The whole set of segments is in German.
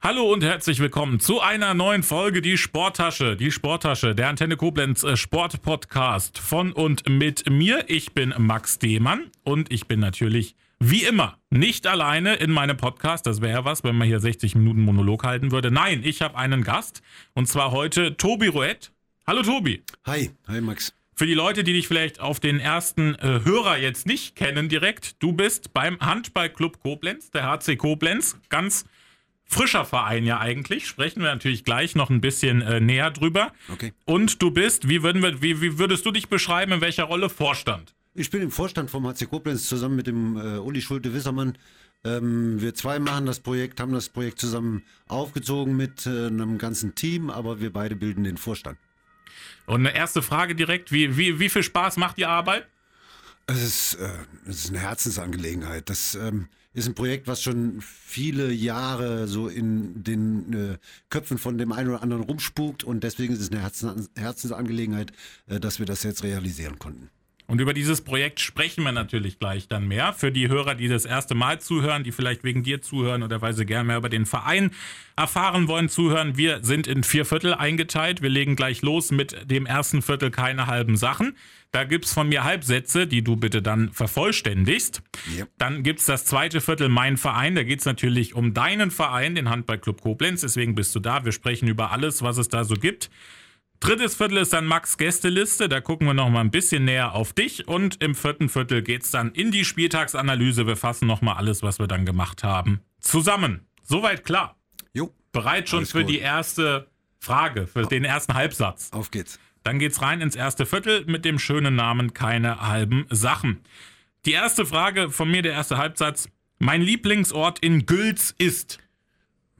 Hallo und herzlich willkommen zu einer neuen Folge Die Sporttasche. Die Sporttasche, der Antenne Koblenz äh, Sportpodcast von und mit mir. Ich bin Max Dehmann und ich bin natürlich wie immer nicht alleine in meinem Podcast. Das wäre was, wenn man hier 60 Minuten Monolog halten würde. Nein, ich habe einen Gast und zwar heute Tobi Rouet. Hallo Tobi. Hi, hi Max. Für die Leute, die dich vielleicht auf den ersten äh, Hörer jetzt nicht kennen direkt, du bist beim Handballclub Koblenz, der HC Koblenz, ganz frischer Verein ja eigentlich. Sprechen wir natürlich gleich noch ein bisschen äh, näher drüber. Okay. Und du bist, wie, würden wir, wie, wie würdest du dich beschreiben, in welcher Rolle Vorstand? Ich bin im Vorstand vom HC Koblenz zusammen mit dem äh, Uli Schulte-Wissermann. Ähm, wir zwei machen das Projekt, haben das Projekt zusammen aufgezogen mit äh, einem ganzen Team, aber wir beide bilden den Vorstand. Und eine erste Frage direkt, wie, wie, wie viel Spaß macht die Arbeit? Es ist, äh, es ist eine Herzensangelegenheit. Das ähm, ist ein Projekt, was schon viele Jahre so in den äh, Köpfen von dem einen oder anderen rumspukt und deswegen ist es eine Herzens Herzensangelegenheit, äh, dass wir das jetzt realisieren konnten. Und über dieses Projekt sprechen wir natürlich gleich dann mehr. Für die Hörer, die das erste Mal zuhören, die vielleicht wegen dir zuhören oder weil sie gerne mehr über den Verein erfahren wollen, zuhören. Wir sind in vier Viertel eingeteilt. Wir legen gleich los mit dem ersten Viertel keine halben Sachen. Da gibt's von mir Halbsätze, die du bitte dann vervollständigst. Yep. Dann gibt's das zweite Viertel Mein Verein. Da geht's natürlich um deinen Verein, den Handballclub Koblenz. Deswegen bist du da. Wir sprechen über alles, was es da so gibt. Drittes Viertel ist dann Max Gästeliste, da gucken wir noch mal ein bisschen näher auf dich und im vierten Viertel geht's dann in die Spieltagsanalyse. Wir fassen noch mal alles, was wir dann gemacht haben, zusammen. Soweit klar. Jo, Bereit schon Alles für gut. die erste Frage, für den ersten Halbsatz. auf geht's. Dann geht's rein ins erste Viertel mit dem schönen Namen keine halben Sachen. Die erste Frage von mir, der erste Halbsatz. Mein Lieblingsort in Gülz ist.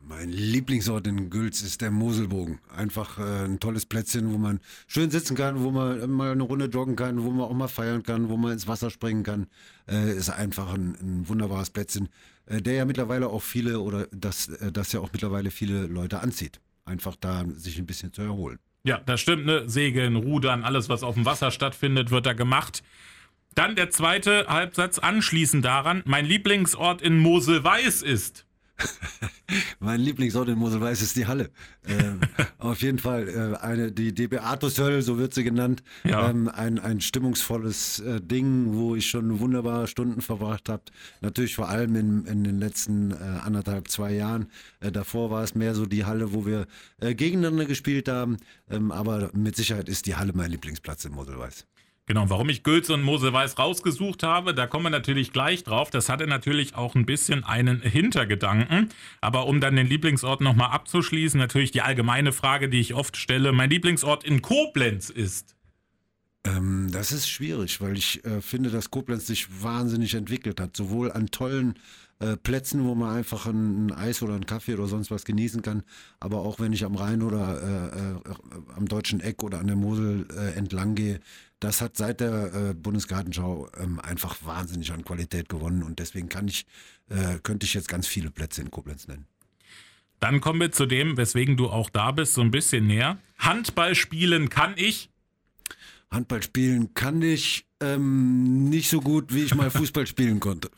Mein Lieblingsort in Gülz ist der Moselbogen. Einfach äh, ein tolles Plätzchen, wo man schön sitzen kann, wo man äh, mal eine Runde joggen kann, wo man auch mal feiern kann, wo man ins Wasser springen kann. Äh, ist einfach ein, ein wunderbares Plätzchen, äh, der ja mittlerweile auch viele oder das, äh, das ja auch mittlerweile viele Leute anzieht. Einfach da sich ein bisschen zu erholen. Ja, das stimmt, ne? Segeln, Rudern, alles, was auf dem Wasser stattfindet, wird da gemacht. Dann der zweite Halbsatz anschließend daran. Mein Lieblingsort in Mosel-Weiß ist. Mein Lieblingsort in Moselweiß ist die Halle. Ähm, auf jeden Fall äh, eine, die, die Beatushölle, so wird sie genannt. Ja. Ähm, ein, ein stimmungsvolles äh, Ding, wo ich schon wunderbare Stunden verbracht habe. Natürlich vor allem in, in den letzten äh, anderthalb, zwei Jahren. Äh, davor war es mehr so die Halle, wo wir äh, gegeneinander gespielt haben. Ähm, aber mit Sicherheit ist die Halle mein Lieblingsplatz in Moselweiß. Genau, warum ich Gülz und Mosel-Weiß rausgesucht habe, da kommen wir natürlich gleich drauf. Das hatte natürlich auch ein bisschen einen Hintergedanken. Aber um dann den Lieblingsort nochmal abzuschließen, natürlich die allgemeine Frage, die ich oft stelle. Mein Lieblingsort in Koblenz ist. Ähm, das ist schwierig, weil ich äh, finde, dass Koblenz sich wahnsinnig entwickelt hat. Sowohl an tollen äh, Plätzen, wo man einfach ein, ein Eis oder einen Kaffee oder sonst was genießen kann, aber auch wenn ich am Rhein oder äh, äh, am Deutschen Eck oder an der Mosel äh, entlang gehe, das hat seit der äh, Bundesgartenschau ähm, einfach wahnsinnig an Qualität gewonnen und deswegen kann ich, äh, könnte ich jetzt ganz viele Plätze in Koblenz nennen. Dann kommen wir zu dem, weswegen du auch da bist, so ein bisschen näher. Handball spielen kann ich. Handball spielen kann ich ähm, nicht so gut, wie ich mal Fußball spielen konnte.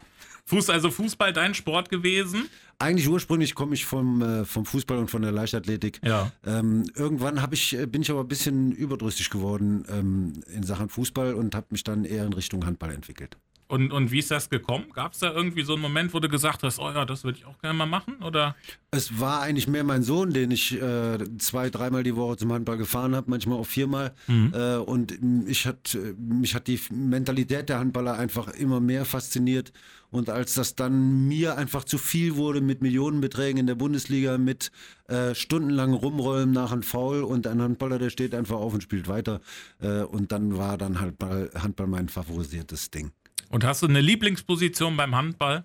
Fuß, also Fußball dein Sport gewesen? Eigentlich ursprünglich komme ich vom, äh, vom Fußball und von der Leichtathletik. Ja. Ähm, irgendwann hab ich, äh, bin ich aber ein bisschen überdrüssig geworden ähm, in Sachen Fußball und habe mich dann eher in Richtung Handball entwickelt. Und, und wie ist das gekommen? Gab es da irgendwie so einen Moment, wo du gesagt hast, oh ja, das würde ich auch gerne mal machen? Oder? Es war eigentlich mehr mein Sohn, den ich äh, zwei, dreimal die Woche zum Handball gefahren habe, manchmal auch viermal. Äh, und ich hat, mich hat die Mentalität der Handballer einfach immer mehr fasziniert. Und als das dann mir einfach zu viel wurde mit Millionenbeträgen in der Bundesliga, mit äh, stundenlang rumrollen nach einem Foul und ein Handballer, der steht einfach auf und spielt weiter. Äh, und dann war dann halt Ball, Handball mein favorisiertes Ding. Und hast du eine Lieblingsposition beim Handball?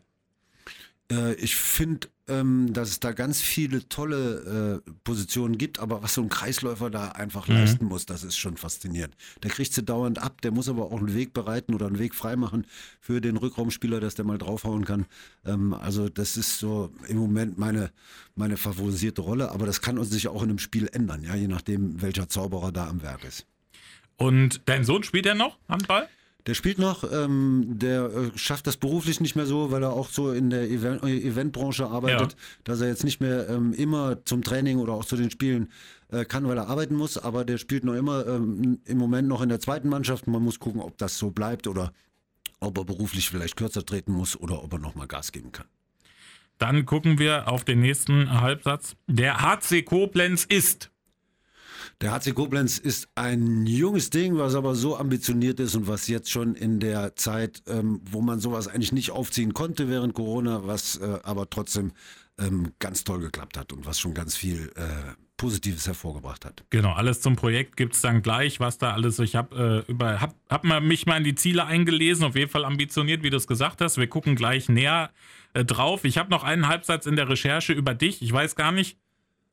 Äh, ich finde, ähm, dass es da ganz viele tolle äh, Positionen gibt, aber was so ein Kreisläufer da einfach leisten muss, das ist schon faszinierend. Der kriegt sie dauernd ab, der muss aber auch einen Weg bereiten oder einen Weg freimachen für den Rückraumspieler, dass der mal draufhauen kann. Ähm, also das ist so im Moment meine, meine favorisierte Rolle, aber das kann uns sich auch in einem Spiel ändern, ja, je nachdem, welcher Zauberer da am Werk ist. Und dein Sohn spielt er noch Handball? Der spielt noch, ähm, der äh, schafft das beruflich nicht mehr so, weil er auch so in der Event äh, Eventbranche arbeitet, ja. dass er jetzt nicht mehr ähm, immer zum Training oder auch zu den Spielen äh, kann, weil er arbeiten muss. Aber der spielt noch immer ähm, im Moment noch in der zweiten Mannschaft. Man muss gucken, ob das so bleibt oder ob er beruflich vielleicht kürzer treten muss oder ob er nochmal Gas geben kann. Dann gucken wir auf den nächsten Halbsatz. Der HC Koblenz ist der HC Koblenz ist ein junges Ding, was aber so ambitioniert ist und was jetzt schon in der Zeit, ähm, wo man sowas eigentlich nicht aufziehen konnte während Corona, was äh, aber trotzdem ähm, ganz toll geklappt hat und was schon ganz viel äh, Positives hervorgebracht hat. Genau, alles zum Projekt gibt es dann gleich, was da alles. Ich habe äh, über, hab, hab mich mal in die Ziele eingelesen, auf jeden Fall ambitioniert, wie du es gesagt hast. Wir gucken gleich näher äh, drauf. Ich habe noch einen Halbsatz in der Recherche über dich. Ich weiß gar nicht,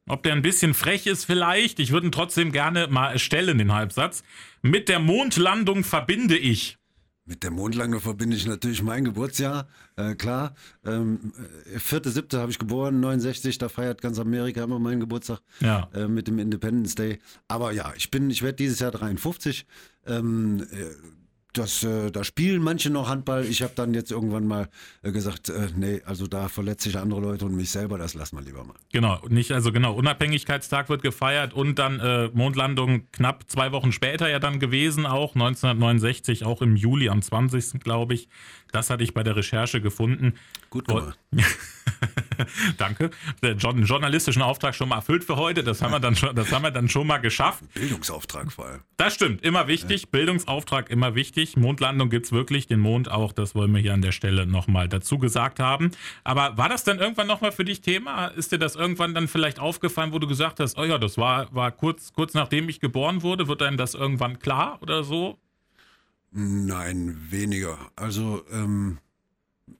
ob der ein bisschen frech ist vielleicht. Ich würde ihn trotzdem gerne mal stellen, den Halbsatz. Mit der Mondlandung verbinde ich. Mit der Mondlandung verbinde ich natürlich mein Geburtsjahr, äh, klar. Ähm, 4.7. Äh, habe ich geboren, 69, da feiert ganz Amerika immer meinen Geburtstag ja. äh, mit dem Independence Day. Aber ja, ich bin, ich werde dieses Jahr 53. Ähm, äh, das, äh, da spielen manche noch Handball. Ich habe dann jetzt irgendwann mal äh, gesagt, äh, nee, also da verletze ich andere Leute und mich selber, das lassen wir lieber mal. Genau, nicht, also genau, Unabhängigkeitstag wird gefeiert und dann äh, Mondlandung knapp zwei Wochen später ja dann gewesen, auch 1969, auch im Juli am 20. glaube ich. Das hatte ich bei der Recherche gefunden. Gut gemacht. Danke. Den journalistischen Auftrag schon mal erfüllt für heute. Das haben wir dann schon, das haben wir dann schon mal geschafft. Bildungsauftrag vor allem. Das stimmt, immer wichtig. Ja. Bildungsauftrag immer wichtig. Mondlandung gibt es wirklich, den Mond auch. Das wollen wir hier an der Stelle nochmal dazu gesagt haben. Aber war das dann irgendwann nochmal für dich Thema? Ist dir das irgendwann dann vielleicht aufgefallen, wo du gesagt hast, oh ja, das war, war kurz, kurz nachdem ich geboren wurde? Wird einem das irgendwann klar oder so? Nein, weniger. Also ähm,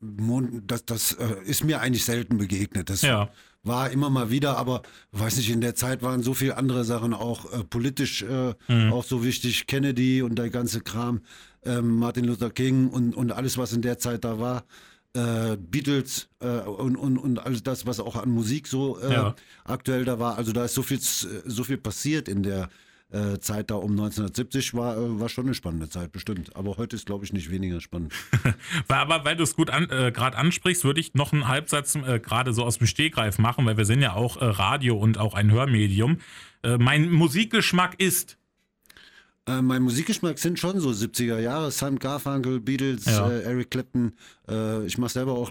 das, das äh, ist mir eigentlich selten begegnet. Das ja. war immer mal wieder, aber weiß nicht, in der Zeit waren so viele andere Sachen auch äh, politisch äh, mhm. auch so wichtig. Kennedy und der ganze Kram, ähm, Martin Luther King und, und alles, was in der Zeit da war. Äh, Beatles äh, und, und, und alles das, was auch an Musik so äh, ja. aktuell da war. Also da ist so viel, so viel passiert in der äh, Zeit da um 1970 war, äh, war schon eine spannende Zeit, bestimmt. Aber heute ist, glaube ich, nicht weniger spannend. Aber weil du es gut an, äh, gerade ansprichst, würde ich noch einen Halbsatz äh, gerade so aus dem Stehgreif machen, weil wir sind ja auch äh, Radio und auch ein Hörmedium. Äh, mein Musikgeschmack ist. mein Musikgeschmack sind schon so 70er Jahre, Simon Garfunkel, Beatles, ja. Eric Clapton. ich mache selber auch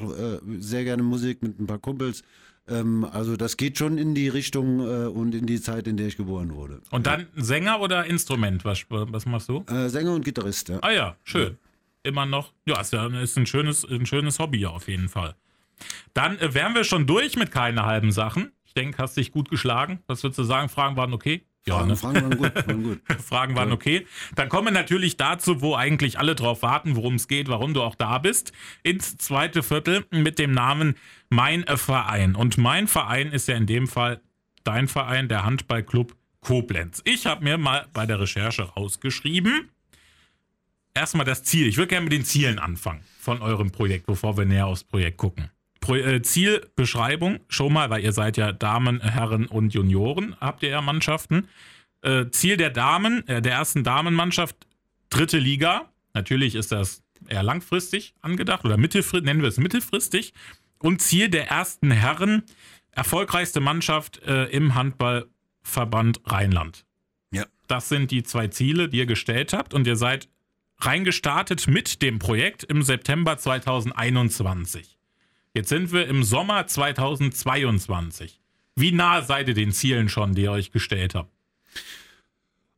sehr gerne Musik mit ein paar Kumpels. Ähm, also das geht schon in die Richtung äh, und in die Zeit, in der ich geboren wurde. Und dann Sänger oder Instrument? Was, was machst du? Äh, Sänger und Gitarrist, ja. Ah ja, schön. Ja. Immer noch. Ja, ist, ja, ist ein, schönes, ein schönes Hobby auf jeden Fall. Dann äh, wären wir schon durch mit keine halben Sachen. Ich denke, hast dich gut geschlagen. Was würdest du sagen? Fragen waren okay? Ja, Fragen, ne? Fragen waren gut. Waren gut. Fragen waren okay. Dann kommen wir natürlich dazu, wo eigentlich alle drauf warten, worum es geht, warum du auch da bist. Ins zweite Viertel mit dem Namen Mein Verein. Und mein Verein ist ja in dem Fall dein Verein, der Handballclub Koblenz. Ich habe mir mal bei der Recherche rausgeschrieben. Erstmal das Ziel. Ich würde gerne mit den Zielen anfangen von eurem Projekt, bevor wir näher aufs Projekt gucken. Äh, Zielbeschreibung schon mal, weil ihr seid ja Damen, Herren und Junioren, habt ihr ja Mannschaften. Äh, Ziel der Damen, äh, der ersten Damenmannschaft, dritte Liga. Natürlich ist das eher langfristig angedacht oder mittelfristig, nennen wir es mittelfristig. Und Ziel der ersten Herren, erfolgreichste Mannschaft im Handballverband Rheinland. Ja. Das sind die zwei Ziele, die ihr gestellt habt und ihr seid reingestartet mit dem Projekt im September 2021. Jetzt sind wir im Sommer 2022. Wie nah seid ihr den Zielen schon, die ihr euch gestellt habt?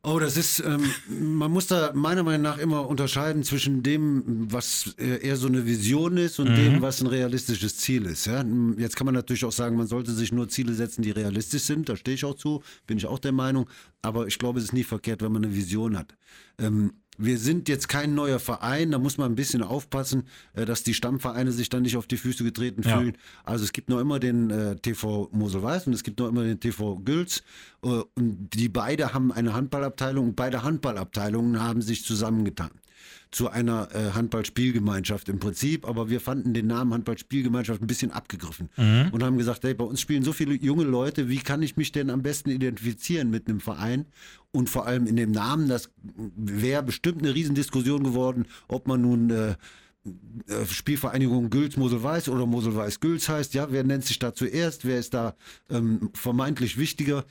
Oh, das ist, ähm, man muss da meiner Meinung nach immer unterscheiden zwischen dem, was eher so eine Vision ist und mhm. dem, was ein realistisches Ziel ist. Ja? Jetzt kann man natürlich auch sagen, man sollte sich nur Ziele setzen, die realistisch sind. Da stehe ich auch zu, bin ich auch der Meinung. Aber ich glaube, es ist nie verkehrt, wenn man eine Vision hat. Ähm, wir sind jetzt kein neuer Verein, da muss man ein bisschen aufpassen, äh, dass die Stammvereine sich dann nicht auf die Füße getreten ja. fühlen. Also es gibt noch immer den äh, TV Mosel-Weiß und es gibt noch immer den TV Gülz äh, und die beide haben eine Handballabteilung und beide Handballabteilungen haben sich zusammengetan. Zu einer äh, Handballspielgemeinschaft im Prinzip, aber wir fanden den Namen Handballspielgemeinschaft ein bisschen abgegriffen mhm. und haben gesagt, hey, bei uns spielen so viele junge Leute, wie kann ich mich denn am besten identifizieren mit einem Verein und vor allem in dem Namen, das wäre bestimmt eine Riesendiskussion geworden, ob man nun äh, äh Spielvereinigung Gülz Mosel-Weiß oder Mosel-Weiß-Gülz heißt. Ja, wer nennt sich da zuerst? Wer ist da ähm, vermeintlich wichtiger?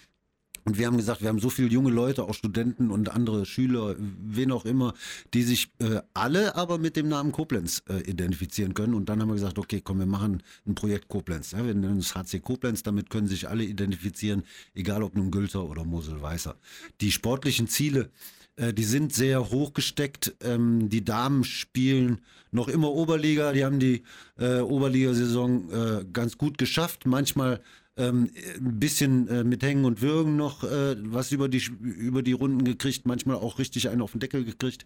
Und wir haben gesagt, wir haben so viele junge Leute, auch Studenten und andere Schüler, wen auch immer, die sich äh, alle aber mit dem Namen Koblenz äh, identifizieren können. Und dann haben wir gesagt, okay, komm, wir machen ein Projekt Koblenz. Ja, wir nennen es HC Koblenz, damit können sich alle identifizieren, egal ob nun Gülter oder Mosel-Weißer. Die sportlichen Ziele, äh, die sind sehr hoch gesteckt. Ähm, die Damen spielen noch immer Oberliga. Die haben die äh, Oberligasaison äh, ganz gut geschafft. Manchmal ähm, ein bisschen äh, mit Hängen und Würgen noch äh, was über die, über die Runden gekriegt, manchmal auch richtig einen auf den Deckel gekriegt.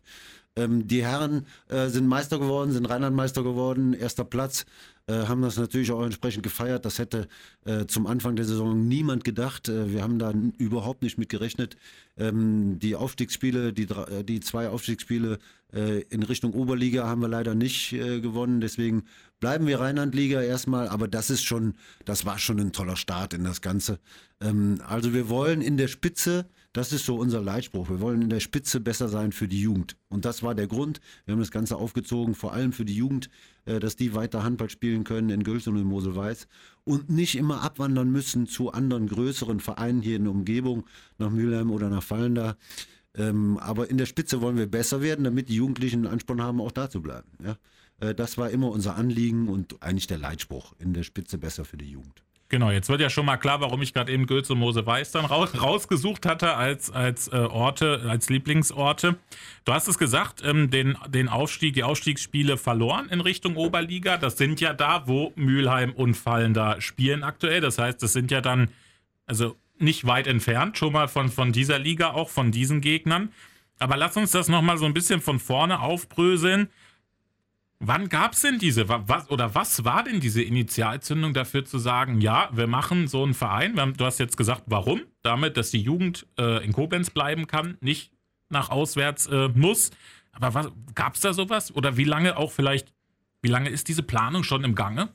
Ähm, die Herren äh, sind Meister geworden, sind Rheinlandmeister geworden, erster Platz, äh, haben das natürlich auch entsprechend gefeiert. Das hätte äh, zum Anfang der Saison niemand gedacht. Äh, wir haben da überhaupt nicht mit gerechnet. Ähm, die Aufstiegsspiele, die, die zwei Aufstiegsspiele in Richtung Oberliga haben wir leider nicht äh, gewonnen. Deswegen bleiben wir Rheinlandliga erstmal. Aber das ist schon, das war schon ein toller Start in das Ganze. Ähm, also wir wollen in der Spitze das ist so unser Leitspruch. Wir wollen in der Spitze besser sein für die Jugend. Und das war der Grund. Wir haben das Ganze aufgezogen, vor allem für die Jugend, äh, dass die weiter Handball spielen können in Gülz und in Mosel-Weiß und nicht immer abwandern müssen zu anderen größeren Vereinen hier in der Umgebung, nach Mülheim oder nach Fallenda. Ähm, aber in der Spitze wollen wir besser werden, damit die Jugendlichen einen Ansporn haben, auch da zu bleiben. Äh, das war immer unser Anliegen und eigentlich der Leitspruch. In der Spitze besser für die Jugend. Genau, jetzt wird ja schon mal klar, warum ich gerade eben Goethe und Mose Weiß dann raus, rausgesucht hatte als, als äh, Orte, als Lieblingsorte. Du hast es gesagt, ähm, den, den Aufstieg, die Aufstiegsspiele verloren in Richtung Oberliga. Das sind ja da, wo Mülheim und Fallen da spielen aktuell. Das heißt, das sind ja dann, also nicht weit entfernt, schon mal von, von dieser Liga, auch von diesen Gegnern. Aber lass uns das nochmal so ein bisschen von vorne aufbröseln. Wann gab es denn diese, was, oder was war denn diese Initialzündung dafür zu sagen, ja, wir machen so einen Verein? Haben, du hast jetzt gesagt, warum? Damit, dass die Jugend äh, in Koblenz bleiben kann, nicht nach auswärts äh, muss. Aber gab es da sowas? Oder wie lange auch vielleicht, wie lange ist diese Planung schon im Gange?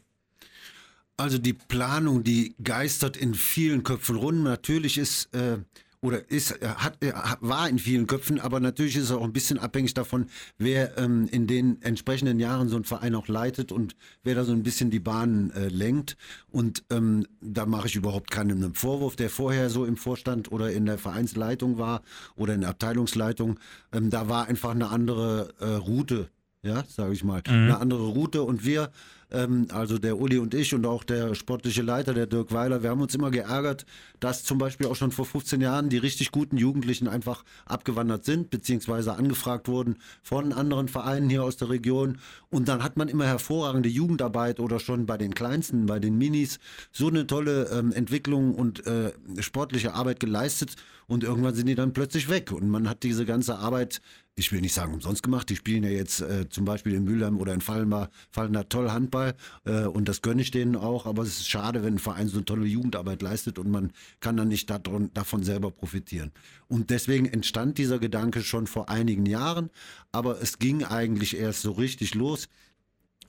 Also die Planung, die geistert in vielen Köpfen rum. Natürlich ist äh, oder ist, hat, war in vielen Köpfen, aber natürlich ist es auch ein bisschen abhängig davon, wer ähm, in den entsprechenden Jahren so einen Verein auch leitet und wer da so ein bisschen die Bahnen äh, lenkt. Und ähm, da mache ich überhaupt keinen Vorwurf, der vorher so im Vorstand oder in der Vereinsleitung war oder in der Abteilungsleitung. Ähm, da war einfach eine andere äh, Route, ja, sage ich mal, mhm. eine andere Route und wir ähm, also der Uli und ich und auch der sportliche Leiter, der Dirk Weiler, wir haben uns immer geärgert, dass zum Beispiel auch schon vor 15 Jahren die richtig guten Jugendlichen einfach abgewandert sind, beziehungsweise angefragt wurden von anderen Vereinen hier aus der Region. Und dann hat man immer hervorragende Jugendarbeit oder schon bei den Kleinsten, bei den Minis, so eine tolle ähm, Entwicklung und äh, sportliche Arbeit geleistet. Und irgendwann sind die dann plötzlich weg. Und man hat diese ganze Arbeit ich will nicht sagen umsonst gemacht, die spielen ja jetzt äh, zum Beispiel in Mülheim oder in Fallenbar, fallen da toll Handball äh, und das gönne ich denen auch, aber es ist schade, wenn ein Verein so eine tolle Jugendarbeit leistet und man kann dann nicht davon, davon selber profitieren. Und deswegen entstand dieser Gedanke schon vor einigen Jahren, aber es ging eigentlich erst so richtig los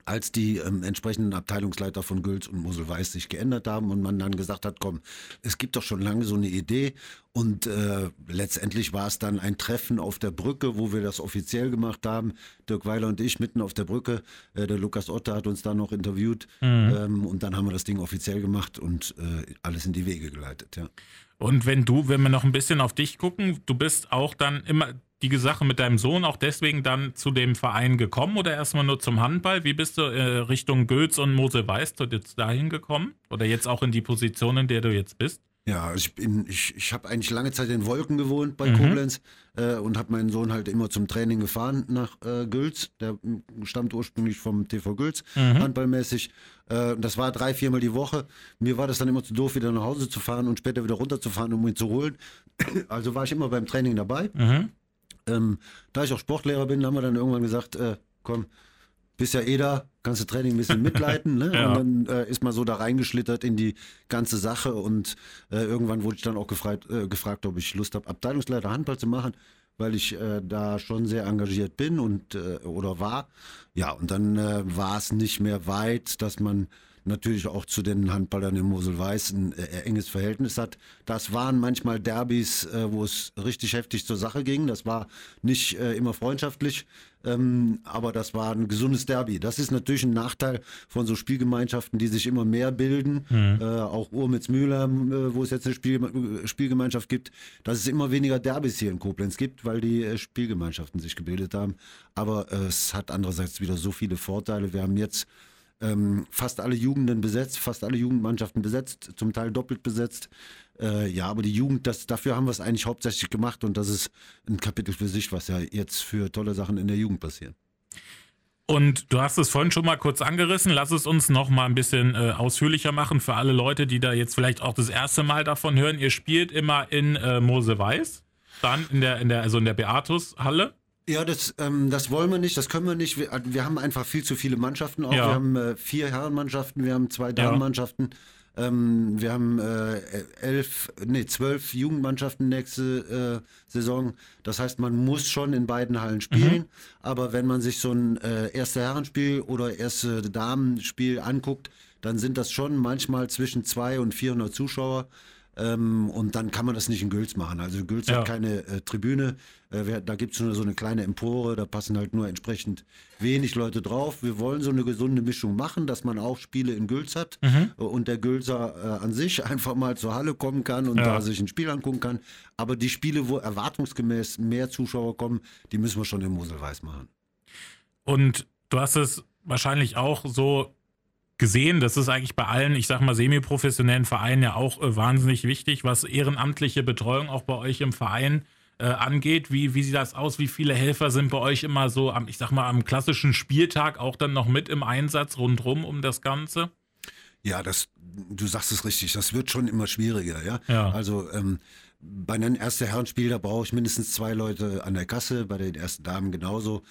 als die ähm, entsprechenden Abteilungsleiter von Gülz und Mosel-Weiß sich geändert haben und man dann gesagt hat, komm, es gibt doch schon lange so eine Idee und äh, letztendlich war es dann ein Treffen auf der Brücke, wo wir das offiziell gemacht haben. Dirk Weiler und ich mitten auf der Brücke. Äh, der Lukas Otte hat uns da noch interviewt mhm. ähm, und dann haben wir das Ding offiziell gemacht und äh, alles in die Wege geleitet, ja. Und wenn du, wenn wir noch ein bisschen auf dich gucken, du bist auch dann immer die Sache mit deinem Sohn auch deswegen dann zu dem Verein gekommen oder erstmal nur zum Handball? Wie bist du äh, Richtung Goetz und Mose Weiß jetzt dahin gekommen? Oder jetzt auch in die Position, in der du jetzt bist? Ja, ich bin, ich, ich habe eigentlich lange Zeit in Wolken gewohnt bei mhm. Koblenz äh, und habe meinen Sohn halt immer zum Training gefahren nach äh, Gülz. Der stammt ursprünglich vom TV Gülz, mhm. handballmäßig. Äh, das war drei, viermal die Woche. Mir war das dann immer zu doof, wieder nach Hause zu fahren und später wieder runterzufahren, um ihn zu holen. Also war ich immer beim Training dabei. Mhm. Ähm, da ich auch Sportlehrer bin, haben wir dann irgendwann gesagt, äh, komm, bist ja eh da, kannst du Training ein bisschen mitleiten. Ne? ja. Und dann äh, ist man so da reingeschlittert in die ganze Sache und äh, irgendwann wurde ich dann auch gefragt, äh, gefragt ob ich Lust habe, Abteilungsleiter Handball zu machen. weil ich äh, da schon sehr engagiert bin und äh, oder war. Ja, und dann äh, war es nicht mehr weit, dass man natürlich auch zu den Handballern in Mosel-Weiß ein äh, enges Verhältnis hat. Das waren manchmal Derbys, äh, wo es richtig heftig zur Sache ging. Das war nicht äh, immer freundschaftlich, ähm, aber das war ein gesundes Derby. Das ist natürlich ein Nachteil von so Spielgemeinschaften, die sich immer mehr bilden. Mhm. Äh, auch Urmitz-Mühler, äh, wo es jetzt eine Spiel, Spielgemeinschaft gibt, dass es immer weniger Derbys hier in Koblenz gibt, weil die äh, Spielgemeinschaften sich gebildet haben. Aber es hat andererseits wieder so viele Vorteile. Wir haben jetzt ähm, fast alle Jugenden besetzt, fast alle Jugendmannschaften besetzt, zum Teil doppelt besetzt. Äh, ja, aber die Jugend, das, dafür haben wir es eigentlich hauptsächlich gemacht und das ist ein Kapitel für sich, was ja jetzt für tolle Sachen in der Jugend passieren. Und du hast es vorhin schon mal kurz angerissen. Lass es uns noch mal ein bisschen äh, ausführlicher machen für alle Leute, die da jetzt vielleicht auch das erste Mal davon hören. Ihr spielt immer in äh, Mose Weiß, dann in der, in der, also in der Beatus-Halle. Ja, das, ähm, das wollen wir nicht, das können wir nicht. Wir, wir haben einfach viel zu viele Mannschaften auch. Ja. Wir haben äh, vier Herrenmannschaften, wir haben zwei Damenmannschaften. Ähm, wir haben äh, elf, nee, zwölf Jugendmannschaften nächste äh, Saison. Das heißt, man muss schon in beiden Hallen spielen. Mhm. Aber wenn man sich so ein äh, erste Herrenspiel oder erste Damenspiel anguckt, dann sind das schon manchmal zwischen zwei und 400 Zuschauer. Ähm, und dann kann man das nicht in Gülz machen. Also Gülz ja. hat keine äh, Tribüne. Äh, da gibt es nur so eine kleine Empore, da passen halt nur entsprechend wenig Leute drauf. Wir wollen so eine gesunde Mischung machen, dass man auch Spiele in Gülz hat mhm. äh, und der Gülzer äh, an sich einfach mal zur Halle kommen kann und ja. da sich ein Spiel angucken kann. Aber die Spiele, wo erwartungsgemäß mehr Zuschauer kommen, die müssen wir schon in Moselweiß machen. Und du hast es wahrscheinlich auch so gesehen. Das ist eigentlich bei allen, ich sag mal, semi-professionellen Vereinen ja auch äh, wahnsinnig wichtig, was ehrenamtliche Betreuung auch bei euch im Verein äh, angeht. Wie, wie sieht das aus? Wie viele Helfer sind bei euch immer so am, ich sag mal, am klassischen Spieltag auch dann noch mit im Einsatz rundrum um das Ganze? Ja, das, du sagst es richtig, das wird schon immer schwieriger, ja. ja. Also ähm, bei einem ersten Herrenspiel, da brauche ich mindestens zwei Leute an der Kasse, bei den ersten Damen genauso.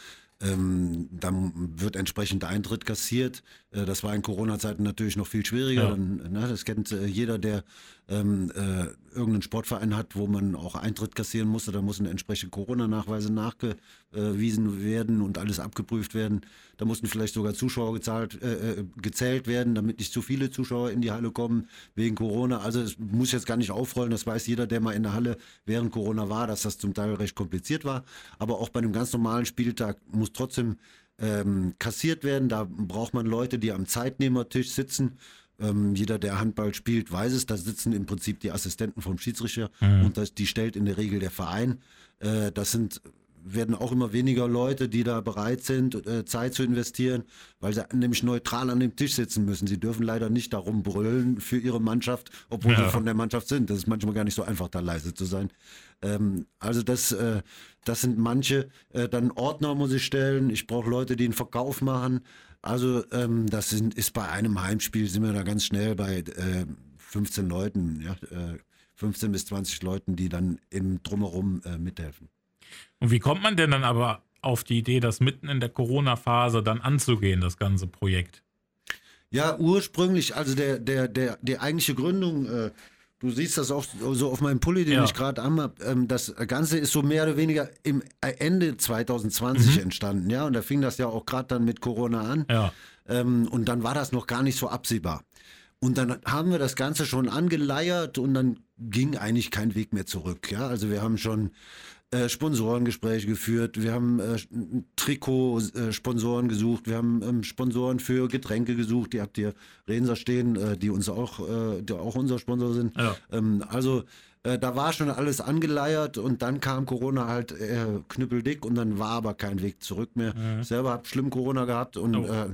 Ähm, dann wird entsprechend Eintritt kassiert. Äh, das war in Corona-Zeiten natürlich noch viel schwieriger. Ja. Dann, ne, das kennt äh, jeder, der ähm, äh, irgendeinen Sportverein hat, wo man auch Eintritt kassieren musste. Da mussten entsprechend Corona-Nachweise nachgewiesen werden und alles abgeprüft werden. Da mussten vielleicht sogar Zuschauer gezahlt, äh, äh, gezählt werden, damit nicht zu viele Zuschauer in die Halle kommen wegen Corona. Also es muss jetzt gar nicht aufrollen. Das weiß jeder, der mal in der Halle während Corona war, dass das zum Teil recht kompliziert war. Aber auch bei einem ganz normalen Spieltag muss trotzdem ähm, kassiert werden. Da braucht man Leute, die am Zeitnehmertisch sitzen. Ähm, jeder, der Handball spielt, weiß es. Da sitzen im Prinzip die Assistenten vom Schiedsrichter mhm. und das, die stellt in der Regel der Verein. Äh, das sind werden auch immer weniger Leute, die da bereit sind, äh, Zeit zu investieren, weil sie nämlich neutral an dem Tisch sitzen müssen. Sie dürfen leider nicht darum brüllen für ihre Mannschaft, obwohl ja. sie von der Mannschaft sind. Das ist manchmal gar nicht so einfach, da leise zu sein. Ähm, also das, äh, das sind manche. Äh, dann Ordner muss ich stellen. Ich brauche Leute, die einen Verkauf machen. Also ähm, das sind, ist bei einem Heimspiel, sind wir da ganz schnell bei äh, 15 Leuten, ja, 15 äh, bis 20 Leuten, die dann im Drumherum äh, mithelfen. Und wie kommt man denn dann aber auf die Idee, das mitten in der Corona-Phase dann anzugehen, das ganze Projekt? Ja, ursprünglich, also der, der, der, die eigentliche Gründung, äh, du siehst das auch so auf meinem Pulli, den ja. ich gerade habe, ähm, das Ganze ist so mehr oder weniger im Ende 2020 mhm. entstanden, ja, und da fing das ja auch gerade dann mit Corona an. Ja. Ähm, und dann war das noch gar nicht so absehbar. Und dann haben wir das Ganze schon angeleiert und dann ging eigentlich kein Weg mehr zurück. Ja, also wir haben schon äh, Sponsorengespräche geführt, wir haben äh, Trikot-Sponsoren gesucht, wir haben ähm, Sponsoren für Getränke gesucht, die habt ihr Renser stehen, äh, die uns auch, äh, die auch unser Sponsor sind. Ja. Ähm, also äh, da war schon alles angeleiert und dann kam Corona halt äh, knüppeldick und dann war aber kein Weg zurück mehr. Mhm. Selber hab schlimm Corona gehabt und oh. äh,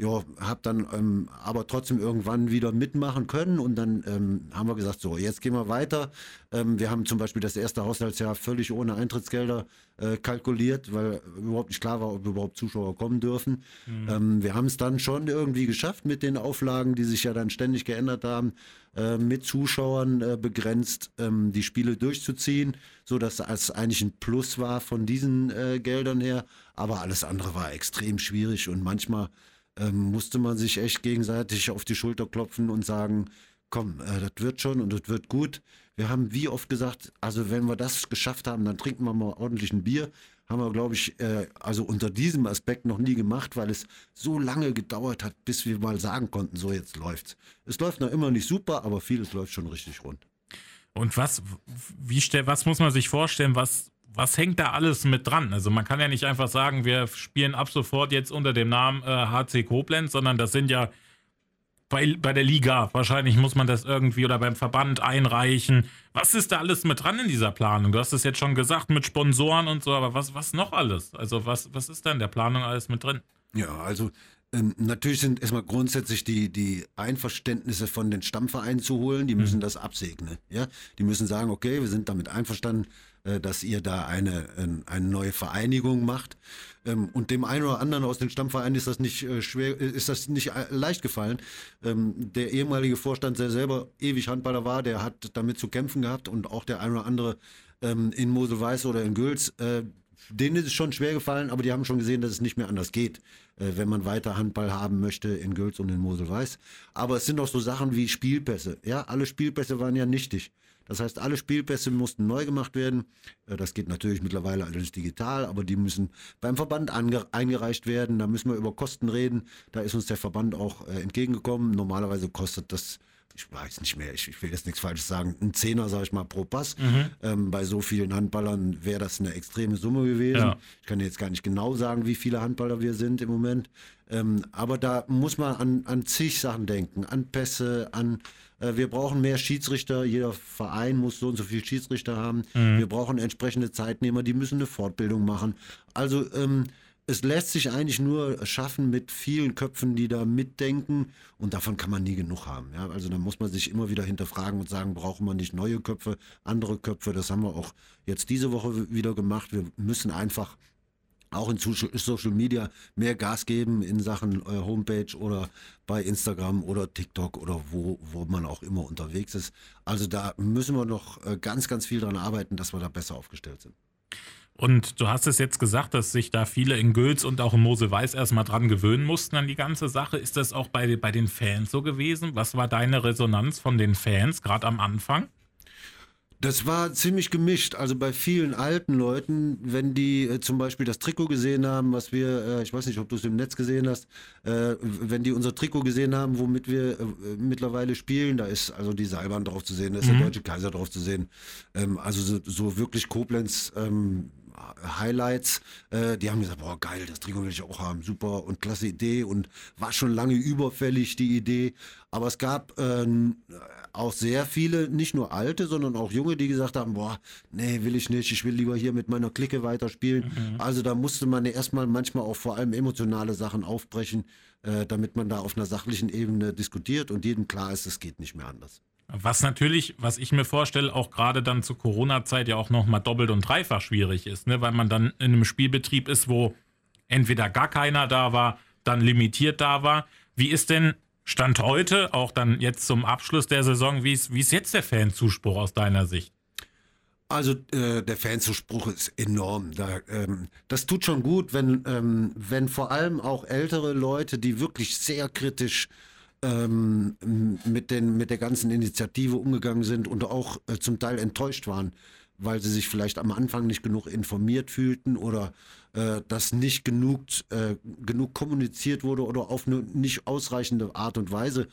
ja, habe dann ähm, aber trotzdem irgendwann wieder mitmachen können und dann ähm, haben wir gesagt, so, jetzt gehen wir weiter. Ähm, wir haben zum Beispiel das erste Haushaltsjahr völlig ohne Eintrittsgelder äh, kalkuliert, weil überhaupt nicht klar war, ob überhaupt Zuschauer kommen dürfen. Mhm. Ähm, wir haben es dann schon irgendwie geschafft mit den Auflagen, die sich ja dann ständig geändert haben, äh, mit Zuschauern äh, begrenzt ähm, die Spiele durchzuziehen, so dass es eigentlich ein Plus war von diesen äh, Geldern her. Aber alles andere war extrem schwierig und manchmal ähm, musste man sich echt gegenseitig auf die Schulter klopfen und sagen, komm, äh, das wird schon und das wird gut. Wir haben wie oft gesagt, also wenn wir das geschafft haben, dann trinken wir mal ordentlich ein Bier. Haben wir, glaube ich, äh, also unter diesem Aspekt noch nie gemacht, weil es so lange gedauert hat, bis wir mal sagen konnten, so jetzt läuft's. Es läuft noch immer nicht super, aber vieles läuft schon richtig rund. Und was, wie, was muss man sich vorstellen, was, was hängt da alles mit dran? Also man kann ja nicht einfach sagen, wir spielen ab sofort jetzt unter dem Namen äh, HC Koblenz, sondern das sind ja bei, bei der Liga. Wahrscheinlich muss man das irgendwie oder beim Verband einreichen. Was ist da alles mit dran in dieser Planung? Du hast es jetzt schon gesagt mit Sponsoren und so, aber was, was noch alles? Also was, was ist da in der Planung alles mit drin? Ja, also ähm, natürlich sind erstmal grundsätzlich die, die Einverständnisse von den Stammvereinen zu holen, die müssen mhm. das absegnen. Ja? Die müssen sagen, okay, wir sind damit einverstanden, äh, dass ihr da eine, eine neue Vereinigung macht. Ähm, und dem einen oder anderen aus den Stammvereinen ist das nicht äh, schwer, ist das nicht äh, leicht gefallen. Ähm, der ehemalige Vorstand, der selber ewig Handballer war, der hat damit zu kämpfen gehabt und auch der ein oder andere in Mosel-Weiß oder in Gülz, denen ist es schon schwer gefallen, aber die haben schon gesehen, dass es nicht mehr anders geht. Äh, wenn man weiter Handball haben möchte in Gülz und in Mosel-Weiß. Aber es sind auch so Sachen wie Spielpässe. Ja, alle Spielpässe waren ja nichtig. Das heißt, alle Spielpässe mussten neu gemacht werden. Äh, das geht natürlich mittlerweile alles digital, aber die müssen beim Verband eingereicht werden. Da müssen wir über Kosten reden. Da ist uns der Verband auch äh, entgegengekommen. Normalerweise kostet das ich weiß nicht mehr, ich, ich, will jetzt nichts Falsches sagen, ein Zehner, sage ich mal, pro Pass. Mhm. Ähm, bei so vielen Handballern wäre das eine extreme Summe gewesen. Ja. Ich kann jetzt gar nicht genau sagen, wie viele Handballer wir sind im Moment. Ähm, aber da muss man an, an zig Sachen denken, an Pässe, an äh, wir brauchen mehr Schiedsrichter, jeder Verein muss so und so viele Schiedsrichter haben. Mhm. Wir brauchen entsprechende Zeitnehmer, die müssen eine Fortbildung machen. Also ähm, es lässt sich eigentlich nur schaffen mit vielen Köpfen, die da mitdenken und davon kann man nie genug haben. Ja? Also da muss man sich immer wieder hinterfragen und sagen, brauchen wir nicht neue Köpfe, andere Köpfe. Das haben wir auch jetzt diese Woche wieder gemacht. Wir müssen einfach auch in Social Media mehr Gas geben in Sachen äh, Homepage oder bei Instagram oder TikTok oder wo, wo man auch immer unterwegs ist. Also da müssen wir noch äh, ganz, ganz viel dran arbeiten, dass wir da besser aufgestellt sind. Und du hast es jetzt gesagt, dass sich da viele in Gülz und auch in Mosel-Weiß erstmal dran gewöhnen mussten an die ganze Sache. Ist das auch bei, bei den Fans so gewesen? Was war deine Resonanz von den Fans, gerade am Anfang? Das war ziemlich gemischt. Also bei vielen alten Leuten, wenn die äh, zum Beispiel das Trikot gesehen haben, was wir, äh, ich weiß nicht, ob du es im Netz gesehen hast, äh, wenn die unser Trikot gesehen haben, womit wir äh, mittlerweile spielen, da ist also die Seilbahn drauf zu sehen, da ist mhm. der Deutsche Kaiser drauf zu sehen. Ähm, also so, so, wirklich Koblenz ähm, Highlights. Äh, die haben gesagt, boah, geil, das Trikot will ich auch haben, super und klasse Idee und war schon lange überfällig, die Idee. Aber es gab äh, auch sehr viele, nicht nur alte, sondern auch junge, die gesagt haben, boah, nee, will ich nicht, ich will lieber hier mit meiner Clique weiterspielen. Mhm. Also da musste man ja erstmal manchmal auch vor allem emotionale Sachen aufbrechen, äh, damit man da auf einer sachlichen Ebene diskutiert und jedem klar ist, es geht nicht mehr anders. Was natürlich, was ich mir vorstelle, auch gerade dann zur Corona-Zeit ja auch nochmal doppelt und dreifach schwierig ist, ne? weil man dann in einem Spielbetrieb ist, wo entweder gar keiner da war, dann limitiert da war. Wie ist denn Stand heute, auch dann jetzt zum Abschluss der Saison, wie ist, wie ist jetzt der Fanzuspruch aus deiner Sicht? Also äh, der Fanzuspruch ist enorm. Da, ähm, das tut schon gut, wenn, ähm, wenn vor allem auch ältere Leute, die wirklich sehr kritisch ähm, mit, den, mit der ganzen Initiative umgegangen sind und auch äh, zum Teil enttäuscht waren, weil sie sich vielleicht am Anfang nicht genug informiert fühlten oder äh, dass nicht genug, äh, genug kommuniziert wurde oder auf eine nicht ausreichende Art und Weise.